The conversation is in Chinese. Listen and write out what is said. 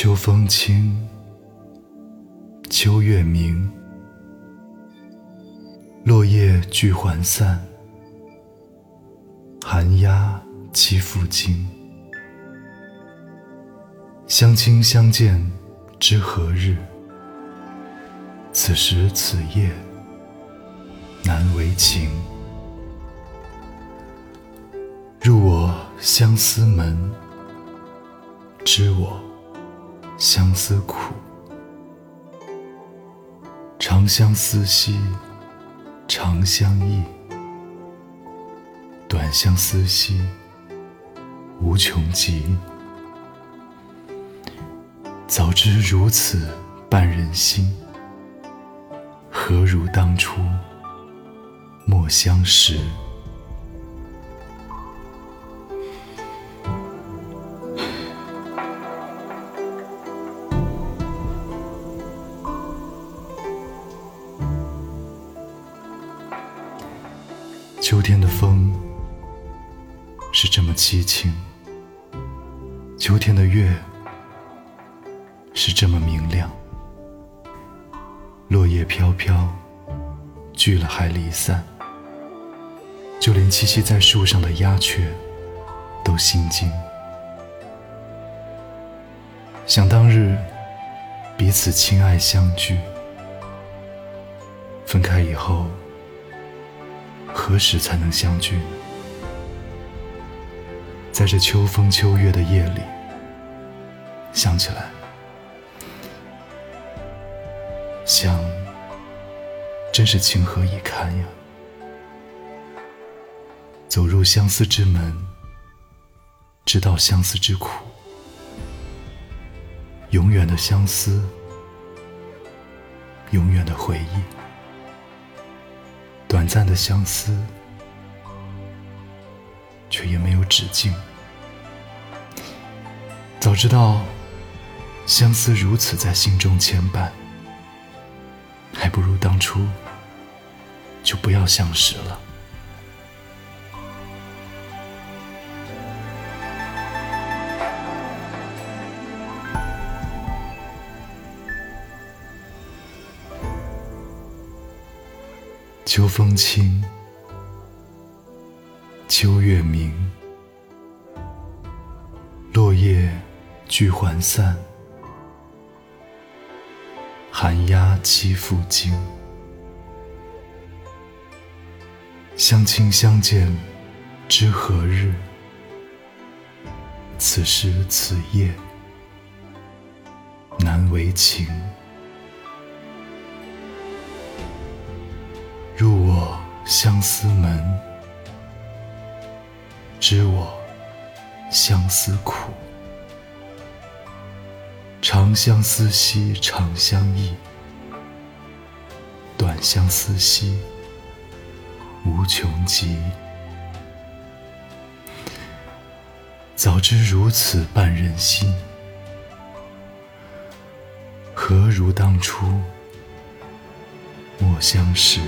秋风清，秋月明，落叶聚还散，寒鸦栖复惊。相亲相见知何日？此时此夜难为情。入我相思门，知我。相思苦，长相思兮长相忆，短相思兮无穷极。早知如此绊人心，何如当初莫相识。秋天的风是这么凄清，秋天的月是这么明亮。落叶飘飘，聚了还离散，就连栖息在树上的鸦雀都心惊。想当日彼此亲爱相聚，分开以后。何时才能相聚？在这秋风秋月的夜里，想起来，想，真是情何以堪呀！走入相思之门，知道相思之苦，永远的相思，永远的回忆。短暂的相思，却也没有止境。早知道相思如此在心中牵绊，还不如当初就不要相识了。秋风清，秋月明，落叶聚还散，寒鸦栖复惊。相亲相见知何日？此时此夜难为情。相思门，知我相思苦。长相思兮长相忆，短相思兮无穷极。早知如此绊人心，何如当初莫相识。